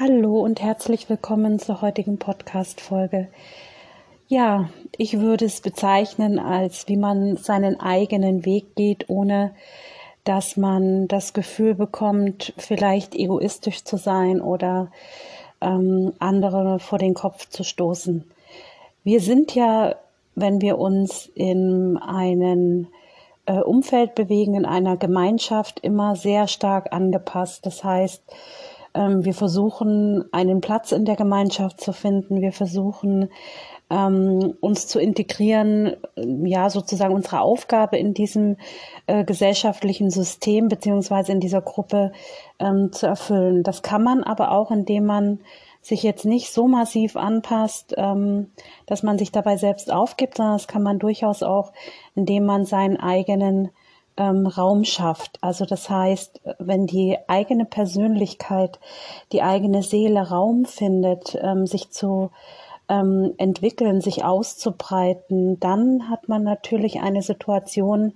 Hallo und herzlich willkommen zur heutigen Podcast-Folge. Ja, ich würde es bezeichnen, als wie man seinen eigenen Weg geht, ohne dass man das Gefühl bekommt, vielleicht egoistisch zu sein oder ähm, andere vor den Kopf zu stoßen. Wir sind ja, wenn wir uns in einem äh, Umfeld bewegen, in einer Gemeinschaft, immer sehr stark angepasst. Das heißt, wir versuchen, einen Platz in der Gemeinschaft zu finden. Wir versuchen, ähm, uns zu integrieren, ja, sozusagen unsere Aufgabe in diesem äh, gesellschaftlichen System beziehungsweise in dieser Gruppe ähm, zu erfüllen. Das kann man aber auch, indem man sich jetzt nicht so massiv anpasst, ähm, dass man sich dabei selbst aufgibt, sondern das kann man durchaus auch, indem man seinen eigenen ähm, Raum schafft. Also das heißt, wenn die eigene Persönlichkeit, die eigene Seele Raum findet, ähm, sich zu ähm, entwickeln, sich auszubreiten, dann hat man natürlich eine Situation,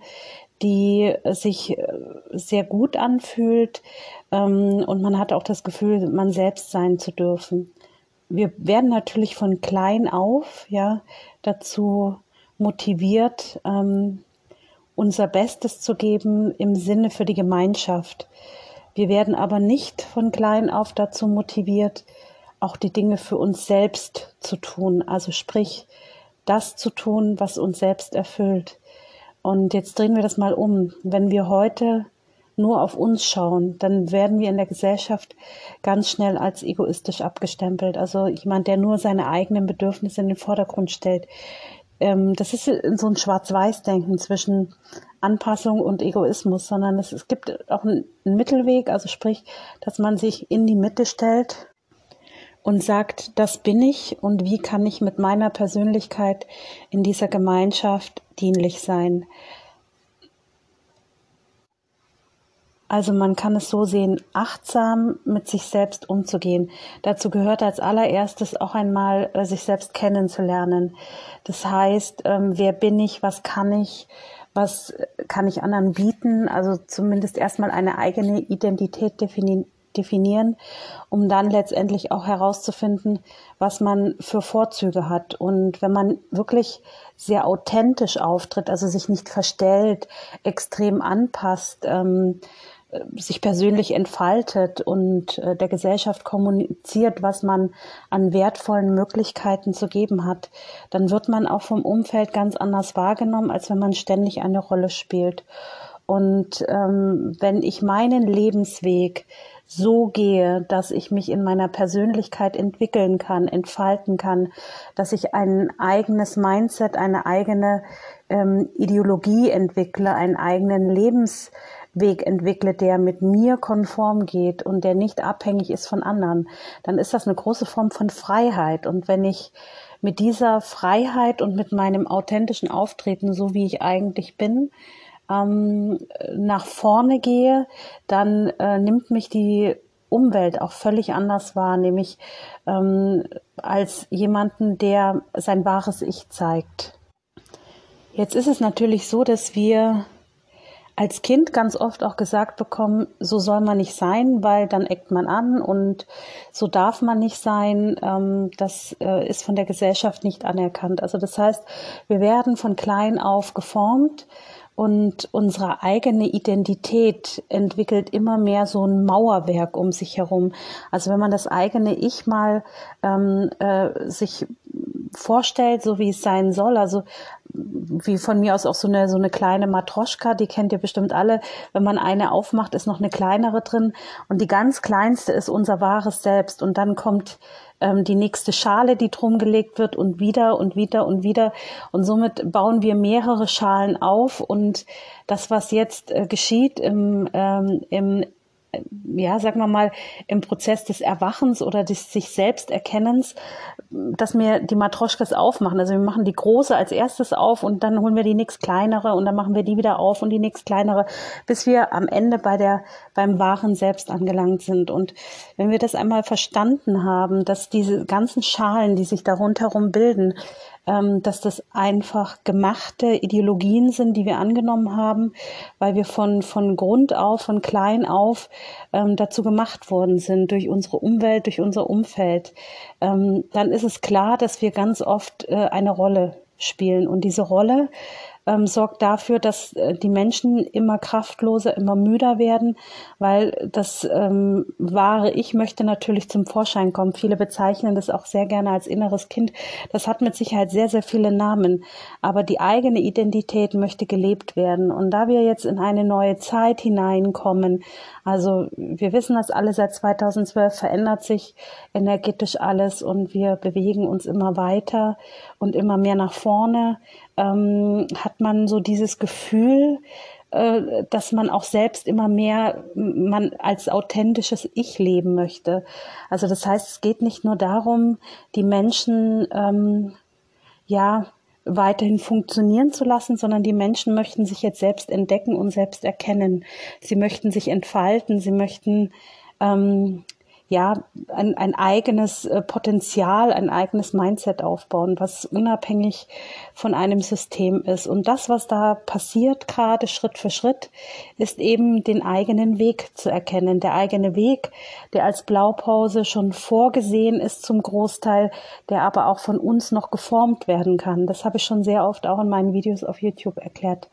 die sich äh, sehr gut anfühlt ähm, und man hat auch das Gefühl, man selbst sein zu dürfen. Wir werden natürlich von klein auf ja dazu motiviert, ähm, unser Bestes zu geben im Sinne für die Gemeinschaft. Wir werden aber nicht von klein auf dazu motiviert, auch die Dinge für uns selbst zu tun, also sprich das zu tun, was uns selbst erfüllt. Und jetzt drehen wir das mal um. Wenn wir heute nur auf uns schauen, dann werden wir in der Gesellschaft ganz schnell als egoistisch abgestempelt. Also jemand, der nur seine eigenen Bedürfnisse in den Vordergrund stellt, ähm, das ist so ein Schwarz-Weiß-Denken zwischen Anpassung und Egoismus, sondern es, es gibt auch einen, einen Mittelweg, also sprich, dass man sich in die Mitte stellt und sagt, das bin ich und wie kann ich mit meiner Persönlichkeit in dieser Gemeinschaft dienlich sein. Also man kann es so sehen, achtsam mit sich selbst umzugehen. Dazu gehört als allererstes auch einmal äh, sich selbst kennenzulernen. Das heißt, ähm, wer bin ich, was kann ich, was kann ich anderen bieten? Also zumindest erstmal eine eigene Identität definieren definieren, um dann letztendlich auch herauszufinden, was man für Vorzüge hat. Und wenn man wirklich sehr authentisch auftritt, also sich nicht verstellt, extrem anpasst, ähm, sich persönlich entfaltet und äh, der Gesellschaft kommuniziert, was man an wertvollen Möglichkeiten zu geben hat, dann wird man auch vom Umfeld ganz anders wahrgenommen, als wenn man ständig eine Rolle spielt. Und ähm, wenn ich meinen Lebensweg so gehe, dass ich mich in meiner Persönlichkeit entwickeln kann, entfalten kann, dass ich ein eigenes Mindset, eine eigene ähm, Ideologie entwickle, einen eigenen Lebensweg entwickle, der mit mir konform geht und der nicht abhängig ist von anderen, dann ist das eine große Form von Freiheit. Und wenn ich mit dieser Freiheit und mit meinem authentischen Auftreten, so wie ich eigentlich bin, ähm, nach vorne gehe, dann äh, nimmt mich die Umwelt auch völlig anders wahr, nämlich ähm, als jemanden, der sein wahres Ich zeigt. Jetzt ist es natürlich so, dass wir als Kind ganz oft auch gesagt bekommen, so soll man nicht sein, weil dann eckt man an und so darf man nicht sein. Ähm, das äh, ist von der Gesellschaft nicht anerkannt. Also das heißt, wir werden von klein auf geformt und unsere eigene Identität entwickelt immer mehr so ein Mauerwerk um sich herum. Also wenn man das eigene Ich mal ähm, äh, sich vorstellt, so wie es sein soll, also wie von mir aus auch so eine, so eine kleine Matroschka, die kennt ihr bestimmt alle. Wenn man eine aufmacht, ist noch eine kleinere drin. Und die ganz kleinste ist unser wahres Selbst. Und dann kommt ähm, die nächste Schale, die drum gelegt wird und wieder und wieder und wieder. Und somit bauen wir mehrere Schalen auf. Und das, was jetzt äh, geschieht im, ähm, im ja, sagen wir mal, im Prozess des Erwachens oder des sich selbst Erkennens, dass wir die Matroschkas aufmachen. Also wir machen die große als erstes auf und dann holen wir die nächst kleinere und dann machen wir die wieder auf und die nächst kleinere, bis wir am Ende bei der, beim wahren Selbst angelangt sind. Und wenn wir das einmal verstanden haben, dass diese ganzen Schalen, die sich da rundherum bilden, dass das einfach gemachte Ideologien sind, die wir angenommen haben, weil wir von, von Grund auf, von klein auf ähm, dazu gemacht worden sind, durch unsere Umwelt, durch unser Umfeld, ähm, dann ist es klar, dass wir ganz oft äh, eine Rolle spielen. Und diese Rolle ähm, sorgt dafür, dass äh, die Menschen immer kraftloser, immer müder werden, weil das ähm, wahre Ich möchte natürlich zum Vorschein kommen. Viele bezeichnen das auch sehr gerne als inneres Kind. Das hat mit Sicherheit sehr, sehr viele Namen, aber die eigene Identität möchte gelebt werden. Und da wir jetzt in eine neue Zeit hineinkommen, also wir wissen das alle seit 2012 verändert sich energetisch alles und wir bewegen uns immer weiter und immer mehr nach vorne ähm, hat man so dieses Gefühl, äh, dass man auch selbst immer mehr man als authentisches Ich leben möchte. Also das heißt, es geht nicht nur darum, die Menschen ähm, ja weiterhin funktionieren zu lassen, sondern die Menschen möchten sich jetzt selbst entdecken und selbst erkennen. Sie möchten sich entfalten, sie möchten ähm, ja, ein, ein eigenes äh, Potenzial, ein eigenes Mindset aufbauen, was unabhängig von einem System ist. Und das, was da passiert, gerade Schritt für Schritt, ist eben den eigenen Weg zu erkennen. Der eigene Weg, der als Blaupause schon vorgesehen ist zum Großteil, der aber auch von uns noch geformt werden kann. Das habe ich schon sehr oft auch in meinen Videos auf YouTube erklärt.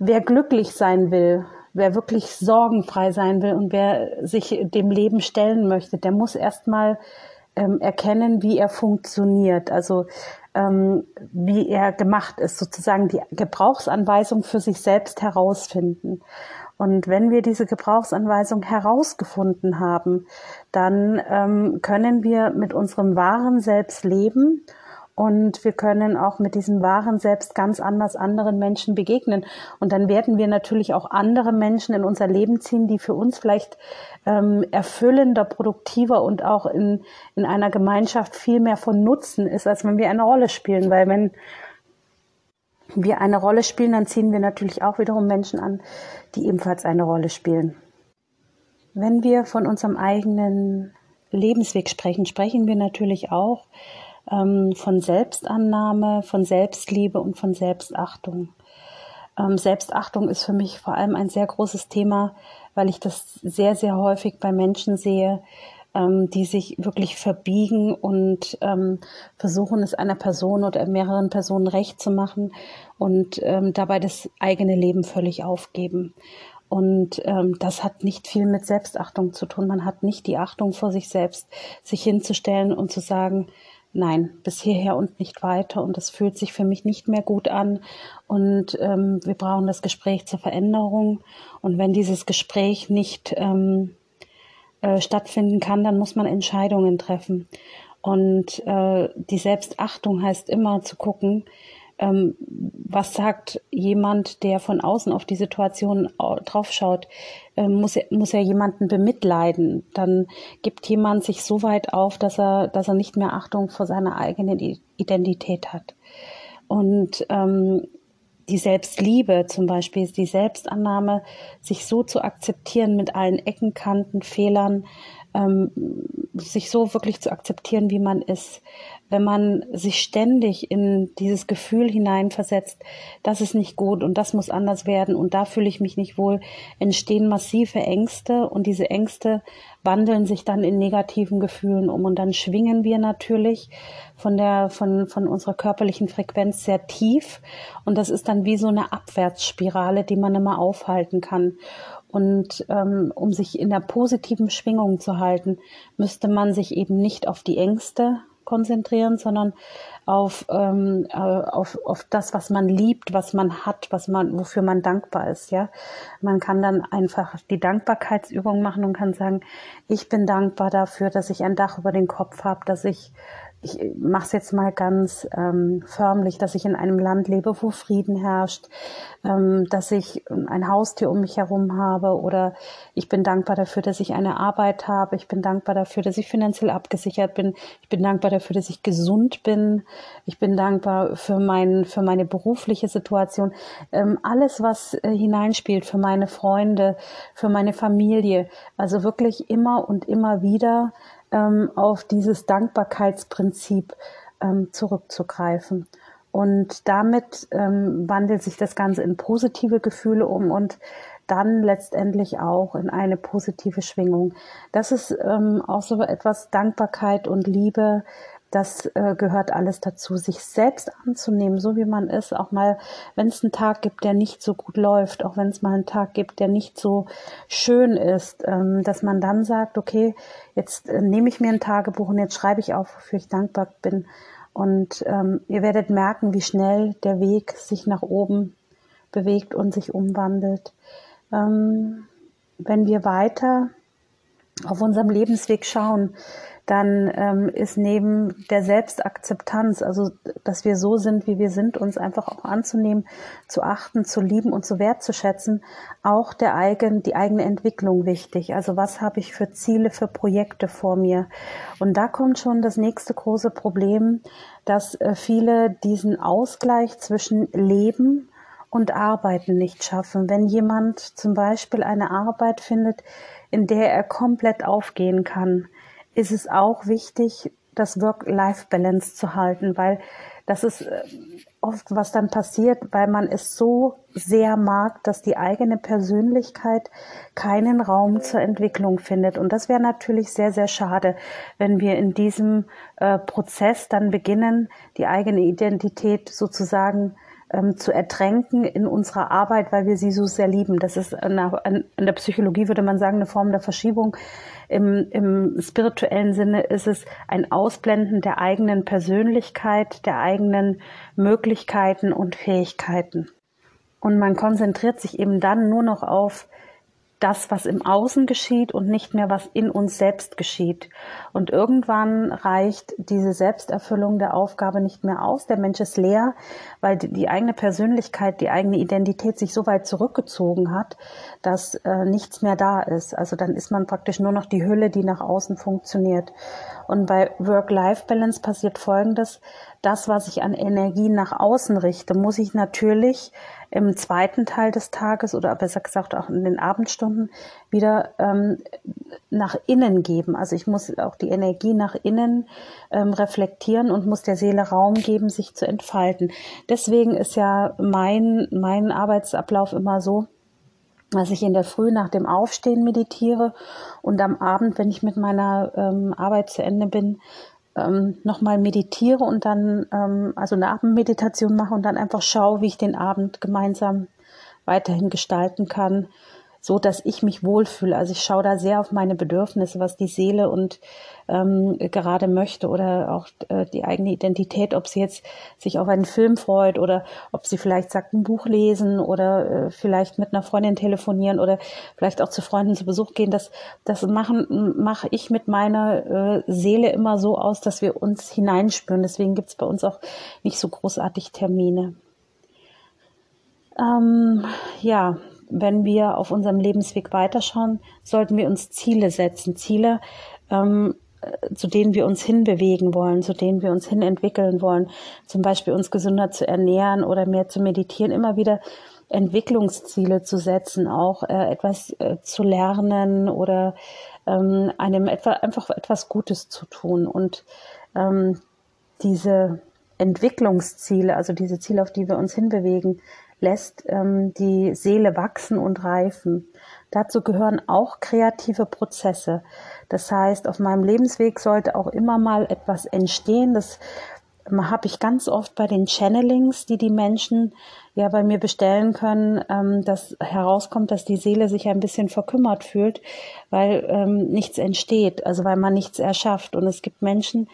Wer glücklich sein will, wer wirklich sorgenfrei sein will und wer sich dem Leben stellen möchte, der muss erstmal ähm, erkennen, wie er funktioniert, also ähm, wie er gemacht ist, sozusagen die Gebrauchsanweisung für sich selbst herausfinden. Und wenn wir diese Gebrauchsanweisung herausgefunden haben, dann ähm, können wir mit unserem wahren Selbst leben und wir können auch mit diesem wahren Selbst ganz anders anderen Menschen begegnen. Und dann werden wir natürlich auch andere Menschen in unser Leben ziehen, die für uns vielleicht ähm, erfüllender, produktiver und auch in, in einer Gemeinschaft viel mehr von Nutzen ist, als wenn wir eine Rolle spielen. Weil wenn wir eine Rolle spielen, dann ziehen wir natürlich auch wiederum Menschen an, die ebenfalls eine Rolle spielen. Wenn wir von unserem eigenen Lebensweg sprechen, sprechen wir natürlich auch ähm, von Selbstannahme, von Selbstliebe und von Selbstachtung. Ähm, Selbstachtung ist für mich vor allem ein sehr großes Thema, weil ich das sehr, sehr häufig bei Menschen sehe, ähm, die sich wirklich verbiegen und ähm, versuchen, es einer Person oder mehreren Personen recht zu machen und ähm, dabei das eigene Leben völlig aufgeben. Und ähm, das hat nicht viel mit Selbstachtung zu tun. Man hat nicht die Achtung vor sich selbst, sich hinzustellen und zu sagen, nein, bis hierher und nicht weiter. Und das fühlt sich für mich nicht mehr gut an. Und ähm, wir brauchen das Gespräch zur Veränderung. Und wenn dieses Gespräch nicht ähm, äh, stattfinden kann, dann muss man Entscheidungen treffen. Und äh, die Selbstachtung heißt immer zu gucken, ähm, was sagt jemand, der von außen auf die Situation draufschaut? Ähm, muss, er, muss er jemanden bemitleiden? Dann gibt jemand sich so weit auf, dass er, dass er nicht mehr Achtung vor seiner eigenen Identität hat. Und ähm, die Selbstliebe zum Beispiel, die Selbstannahme, sich so zu akzeptieren mit allen Ecken, Kanten, Fehlern, ähm, sich so wirklich zu akzeptieren, wie man ist wenn man sich ständig in dieses Gefühl hineinversetzt, das ist nicht gut und das muss anders werden und da fühle ich mich nicht wohl, entstehen massive Ängste und diese Ängste wandeln sich dann in negativen Gefühlen um und dann schwingen wir natürlich von der von von unserer körperlichen Frequenz sehr tief und das ist dann wie so eine Abwärtsspirale, die man immer aufhalten kann. Und ähm, um sich in der positiven Schwingung zu halten, müsste man sich eben nicht auf die Ängste konzentrieren, sondern auf, ähm, äh, auf, auf das, was man liebt, was man hat, was man, wofür man dankbar ist, ja. Man kann dann einfach die Dankbarkeitsübung machen und kann sagen, ich bin dankbar dafür, dass ich ein Dach über den Kopf habe, dass ich ich mache es jetzt mal ganz ähm, förmlich, dass ich in einem Land lebe, wo Frieden herrscht, ähm, dass ich ein Haustier um mich herum habe oder ich bin dankbar dafür, dass ich eine Arbeit habe, ich bin dankbar dafür, dass ich finanziell abgesichert bin, ich bin dankbar dafür, dass ich gesund bin, ich bin dankbar für, mein, für meine berufliche Situation, ähm, alles, was äh, hineinspielt, für meine Freunde, für meine Familie, also wirklich immer und immer wieder ähm, auf dieses Dankbarkeitsprinzip ähm, zurückzugreifen. Und damit ähm, wandelt sich das Ganze in positive Gefühle um und dann letztendlich auch in eine positive Schwingung. Das ist ähm, auch so etwas Dankbarkeit und Liebe, das äh, gehört alles dazu, sich selbst anzunehmen, so wie man ist. Auch mal, wenn es einen Tag gibt, der nicht so gut läuft, auch wenn es mal einen Tag gibt, der nicht so schön ist, ähm, dass man dann sagt, okay, jetzt äh, nehme ich mir ein Tagebuch und jetzt schreibe ich auf, wofür ich dankbar bin. Und ähm, ihr werdet merken, wie schnell der Weg sich nach oben bewegt und sich umwandelt. Ähm, wenn wir weiter auf unserem Lebensweg schauen, dann ähm, ist neben der Selbstakzeptanz, also dass wir so sind, wie wir sind, uns einfach auch anzunehmen, zu achten, zu lieben und zu wertzuschätzen, auch der eigen, die eigene Entwicklung wichtig. Also was habe ich für Ziele, für Projekte vor mir? Und da kommt schon das nächste große Problem, dass äh, viele diesen Ausgleich zwischen Leben und Arbeiten nicht schaffen. Wenn jemand zum Beispiel eine Arbeit findet, in der er komplett aufgehen kann, ist es auch wichtig, das Work-Life-Balance zu halten, weil das ist äh, oft, was dann passiert, weil man es so sehr mag, dass die eigene Persönlichkeit keinen Raum zur Entwicklung findet. Und das wäre natürlich sehr, sehr schade, wenn wir in diesem äh, Prozess dann beginnen, die eigene Identität sozusagen ähm, zu ertränken in unserer Arbeit, weil wir sie so sehr lieben. Das ist eine, in der Psychologie würde man sagen eine Form der Verschiebung. Im, Im spirituellen Sinne ist es ein Ausblenden der eigenen Persönlichkeit, der eigenen Möglichkeiten und Fähigkeiten. Und man konzentriert sich eben dann nur noch auf das, was im Außen geschieht und nicht mehr, was in uns selbst geschieht. Und irgendwann reicht diese Selbsterfüllung der Aufgabe nicht mehr aus. Der Mensch ist leer, weil die, eigene Persönlichkeit, die eigene Identität sich so weit zurückgezogen hat, dass äh, nichts mehr da ist. Also dann ist man praktisch nur noch die Hülle, die nach außen funktioniert. Und bei Work-Life-Balance passiert Folgendes. Das, was ich an Energie nach außen richte, muss ich natürlich im zweiten Teil des Tages oder besser gesagt auch in den Abendstunden wieder ähm, nach innen geben. Also ich muss auch die Energie nach innen ähm, reflektieren und muss der Seele Raum geben, sich zu entfalten. Deswegen ist ja mein, mein Arbeitsablauf immer so, dass ich in der Früh nach dem Aufstehen meditiere und am Abend, wenn ich mit meiner ähm, Arbeit zu Ende bin, ähm, nochmal meditiere und dann ähm, also eine Abendmeditation mache und dann einfach schaue, wie ich den Abend gemeinsam weiterhin gestalten kann, so dass ich mich wohlfühle. Also ich schaue da sehr auf meine Bedürfnisse, was die Seele und ähm, gerade möchte oder auch äh, die eigene Identität, ob sie jetzt sich auf einen Film freut oder ob sie vielleicht sagt, ein Buch lesen oder äh, vielleicht mit einer Freundin telefonieren oder vielleicht auch zu Freunden zu Besuch gehen. Das, das machen mache ich mit meiner äh, Seele immer so aus, dass wir uns hineinspüren. Deswegen gibt's bei uns auch nicht so großartig Termine. Ähm, ja, wenn wir auf unserem Lebensweg weiterschauen, sollten wir uns Ziele setzen. Ziele, ähm, äh, zu denen wir uns hinbewegen wollen, zu denen wir uns hin entwickeln wollen. Zum Beispiel uns gesünder zu ernähren oder mehr zu meditieren. Immer wieder Entwicklungsziele zu setzen, auch äh, etwas äh, zu lernen oder ähm, einem etwa, einfach etwas Gutes zu tun. Und ähm, diese Entwicklungsziele, also diese Ziele, auf die wir uns hinbewegen, lässt ähm, die Seele wachsen und reifen. Dazu gehören auch kreative Prozesse. Das heißt, auf meinem Lebensweg sollte auch immer mal etwas entstehen. Das ähm, habe ich ganz oft bei den Channelings, die die Menschen ja bei mir bestellen können, ähm, dass herauskommt, dass die Seele sich ein bisschen verkümmert fühlt, weil ähm, nichts entsteht, also weil man nichts erschafft. Und es gibt Menschen,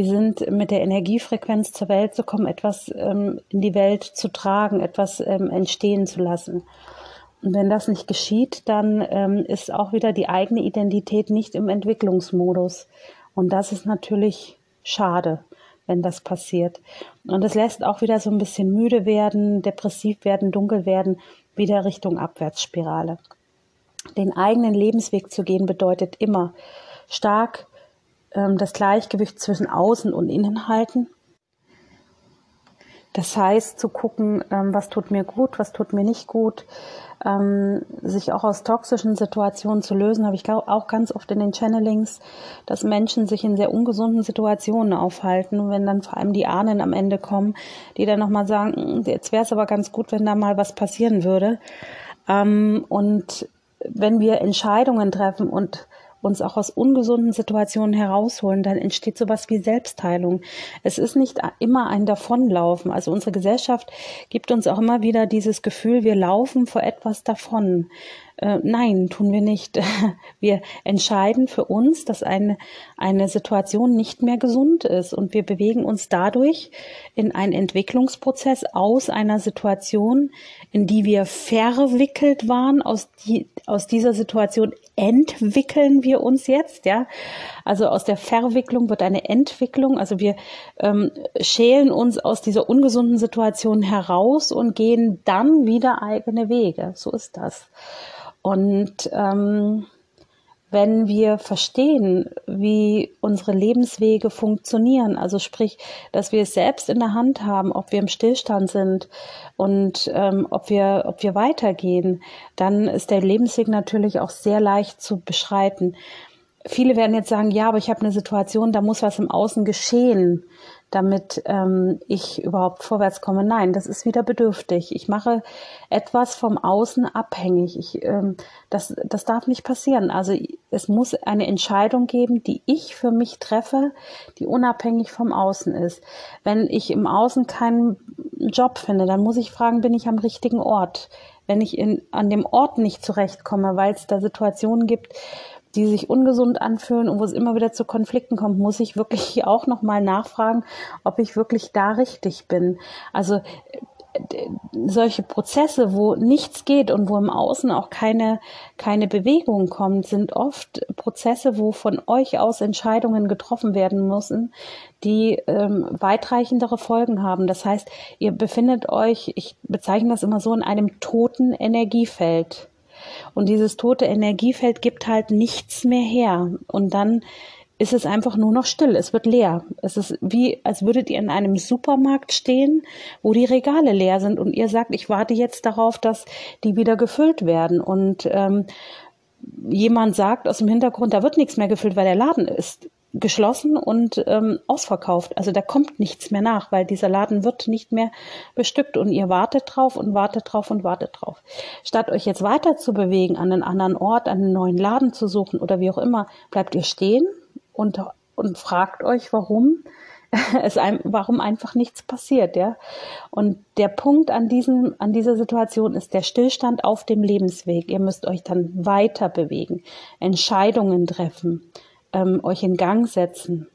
sind mit der Energiefrequenz zur Welt zu kommen, etwas ähm, in die Welt zu tragen, etwas ähm, entstehen zu lassen. Und wenn das nicht geschieht, dann ähm, ist auch wieder die eigene Identität nicht im Entwicklungsmodus. Und das ist natürlich schade, wenn das passiert. Und es lässt auch wieder so ein bisschen müde werden, depressiv werden, dunkel werden, wieder Richtung Abwärtsspirale. Den eigenen Lebensweg zu gehen bedeutet immer stark ähm, das Gleichgewicht zwischen Außen und Innen halten. Das heißt, zu gucken, ähm, was tut mir gut, was tut mir nicht gut, ähm, sich auch aus toxischen Situationen zu lösen, habe ich auch ganz oft in den Channelings, dass Menschen sich in sehr ungesunden Situationen aufhalten wenn dann vor allem die Ahnen am Ende kommen, die dann nochmal sagen, hm, jetzt wäre es aber ganz gut, wenn da mal was passieren würde. Ähm, und wenn wir Entscheidungen treffen und uns auch aus ungesunden Situationen herausholen, dann entsteht sowas wie Selbstheilung. Es ist nicht immer ein Davonlaufen. Also unsere Gesellschaft gibt uns auch immer wieder dieses Gefühl, wir laufen vor etwas davon. Äh, nein, tun wir nicht. Wir entscheiden für uns, dass eine, eine Situation nicht mehr gesund ist und wir bewegen uns dadurch in einen Entwicklungsprozess aus einer Situation, in die wir verwickelt waren. Aus, die, aus dieser Situation entwickeln wir uns jetzt, ja. Also aus der Verwicklung wird eine Entwicklung. Also wir ähm, schälen uns aus dieser ungesunden Situation heraus und gehen dann wieder eigene Wege. So ist das. Und ähm, wenn wir verstehen, wie unsere Lebenswege funktionieren, also sprich, dass wir es selbst in der Hand haben, ob wir im Stillstand sind und ähm, ob wir, ob wir weitergehen, dann ist der Lebensweg natürlich auch sehr leicht zu beschreiten. Viele werden jetzt sagen, ja, aber ich habe eine Situation, da muss was im Außen geschehen damit ähm, ich überhaupt vorwärts komme. Nein, das ist wieder bedürftig. Ich mache etwas vom Außen abhängig. Ich, ähm, das, das darf nicht passieren. Also es muss eine Entscheidung geben, die ich für mich treffe, die unabhängig vom Außen ist. Wenn ich im Außen keinen Job finde, dann muss ich fragen, bin ich am richtigen Ort? Wenn ich in, an dem Ort nicht zurechtkomme, weil es da Situationen gibt, die sich ungesund anfühlen und wo es immer wieder zu Konflikten kommt, muss ich wirklich auch nochmal nachfragen, ob ich wirklich da richtig bin. Also solche Prozesse, wo nichts geht und wo im Außen auch keine, keine Bewegung kommt, sind oft Prozesse, wo von euch aus Entscheidungen getroffen werden müssen, die ähm, weitreichendere Folgen haben. Das heißt, ihr befindet euch, ich bezeichne das immer so, in einem toten Energiefeld. Und dieses tote Energiefeld gibt halt nichts mehr her. Und dann ist es einfach nur noch still. Es wird leer. Es ist wie, als würdet ihr in einem Supermarkt stehen, wo die Regale leer sind und ihr sagt, ich warte jetzt darauf, dass die wieder gefüllt werden. Und ähm, jemand sagt aus dem Hintergrund, da wird nichts mehr gefüllt, weil der Laden ist geschlossen und ähm, ausverkauft. Also da kommt nichts mehr nach, weil dieser Laden wird nicht mehr bestückt und ihr wartet drauf und wartet drauf und wartet drauf. Statt euch jetzt weiter zu bewegen, an einen anderen Ort, einen neuen Laden zu suchen oder wie auch immer, bleibt ihr stehen und, und fragt euch, warum es einem, warum einfach nichts passiert, ja. Und der Punkt an diesem, an dieser Situation ist der Stillstand auf dem Lebensweg. Ihr müsst euch dann weiter bewegen, Entscheidungen treffen ähm, euch in Gang setzen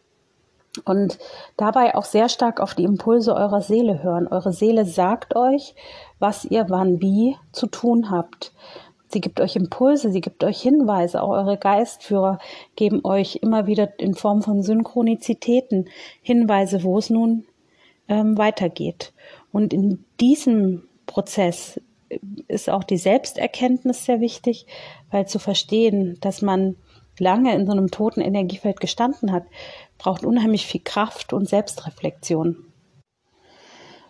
und dabei auch sehr stark auf die Impulse eurer Seele hören. Eure Seele sagt euch, was ihr wann wie zu tun habt. Sie gibt euch Impulse, sie gibt euch Hinweise, auch eure Geistführer geben euch immer wieder in Form von Synchronizitäten Hinweise, wo es nun ähm, weitergeht. Und in diesem Prozess ist auch die Selbsterkenntnis sehr wichtig, weil zu verstehen, dass man lange in so einem toten Energiefeld gestanden hat, braucht unheimlich viel Kraft und Selbstreflexion.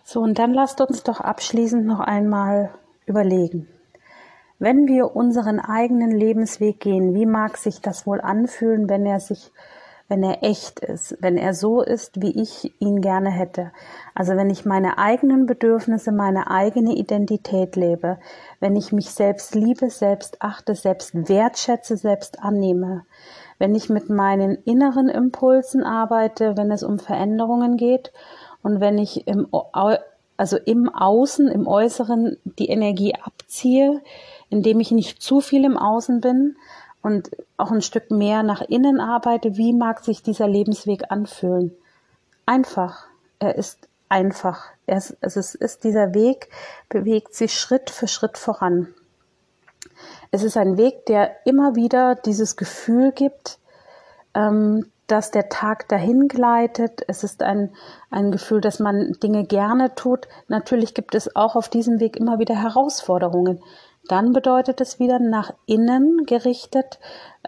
So, und dann lasst uns doch abschließend noch einmal überlegen. Wenn wir unseren eigenen Lebensweg gehen, wie mag sich das wohl anfühlen, wenn er sich wenn er echt ist, wenn er so ist, wie ich ihn gerne hätte. Also wenn ich meine eigenen Bedürfnisse, meine eigene Identität lebe, wenn ich mich selbst liebe, selbst achte, selbst wertschätze, selbst annehme, wenn ich mit meinen inneren Impulsen arbeite, wenn es um Veränderungen geht und wenn ich im, also im Außen, im Äußeren die Energie abziehe, indem ich nicht zu viel im Außen bin, und auch ein Stück mehr nach innen arbeite, wie mag sich dieser Lebensweg anfühlen? Einfach. Er ist einfach. Er ist, es ist, dieser Weg bewegt sich Schritt für Schritt voran. Es ist ein Weg, der immer wieder dieses Gefühl gibt, ähm, dass der Tag dahin gleitet. Es ist ein, ein Gefühl, dass man Dinge gerne tut. Natürlich gibt es auch auf diesem Weg immer wieder Herausforderungen. Dann bedeutet es wieder nach innen gerichtet,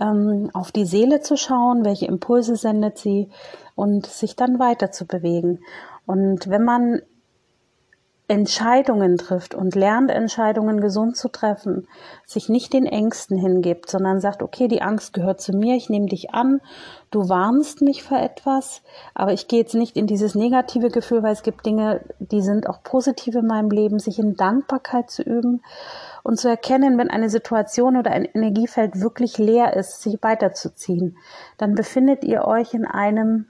ähm, auf die Seele zu schauen, welche Impulse sendet sie und sich dann weiter zu bewegen. Und wenn man Entscheidungen trifft und lernt, Entscheidungen gesund zu treffen, sich nicht den Ängsten hingibt, sondern sagt, okay, die Angst gehört zu mir, ich nehme dich an, du warnst mich für etwas, aber ich gehe jetzt nicht in dieses negative Gefühl, weil es gibt Dinge, die sind auch positiv in meinem Leben, sich in Dankbarkeit zu üben und zu erkennen, wenn eine Situation oder ein Energiefeld wirklich leer ist, sich weiterzuziehen, dann befindet ihr euch in einem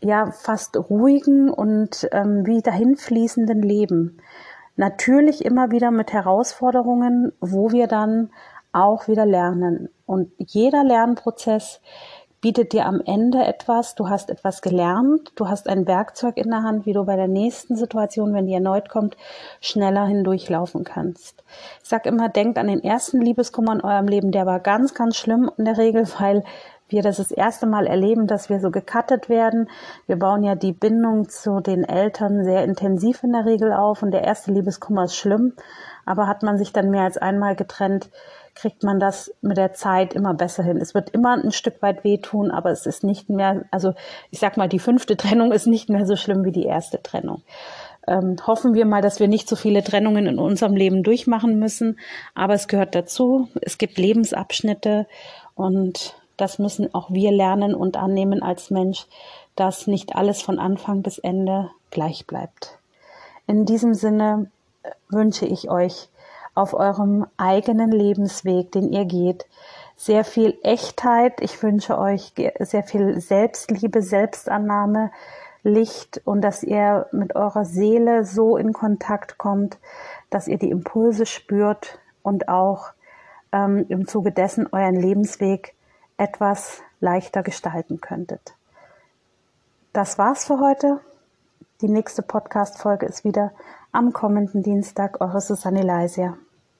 ja fast ruhigen und ähm, wie dahinfließenden Leben. Natürlich immer wieder mit Herausforderungen, wo wir dann auch wieder lernen. Und jeder Lernprozess bietet dir am Ende etwas, du hast etwas gelernt, du hast ein Werkzeug in der Hand, wie du bei der nächsten Situation, wenn die erneut kommt, schneller hindurchlaufen kannst. Ich sag immer, denkt an den ersten Liebeskummer in eurem Leben, der war ganz, ganz schlimm in der Regel, weil wir das das erste Mal erleben, dass wir so gekattet werden. Wir bauen ja die Bindung zu den Eltern sehr intensiv in der Regel auf und der erste Liebeskummer ist schlimm. Aber hat man sich dann mehr als einmal getrennt, kriegt man das mit der Zeit immer besser hin. Es wird immer ein Stück weit wehtun, aber es ist nicht mehr, also ich sag mal, die fünfte Trennung ist nicht mehr so schlimm wie die erste Trennung. Ähm, hoffen wir mal, dass wir nicht so viele Trennungen in unserem Leben durchmachen müssen, aber es gehört dazu. Es gibt Lebensabschnitte und das müssen auch wir lernen und annehmen als Mensch, dass nicht alles von Anfang bis Ende gleich bleibt. In diesem Sinne äh, wünsche ich euch auf eurem eigenen Lebensweg, den ihr geht, sehr viel Echtheit. Ich wünsche euch sehr viel Selbstliebe, Selbstannahme, Licht und dass ihr mit eurer Seele so in Kontakt kommt, dass ihr die Impulse spürt und auch ähm, im Zuge dessen euren Lebensweg etwas leichter gestalten könntet. Das war's für heute. Die nächste Podcast-Folge ist wieder am kommenden Dienstag. Eure Susanne Leisia.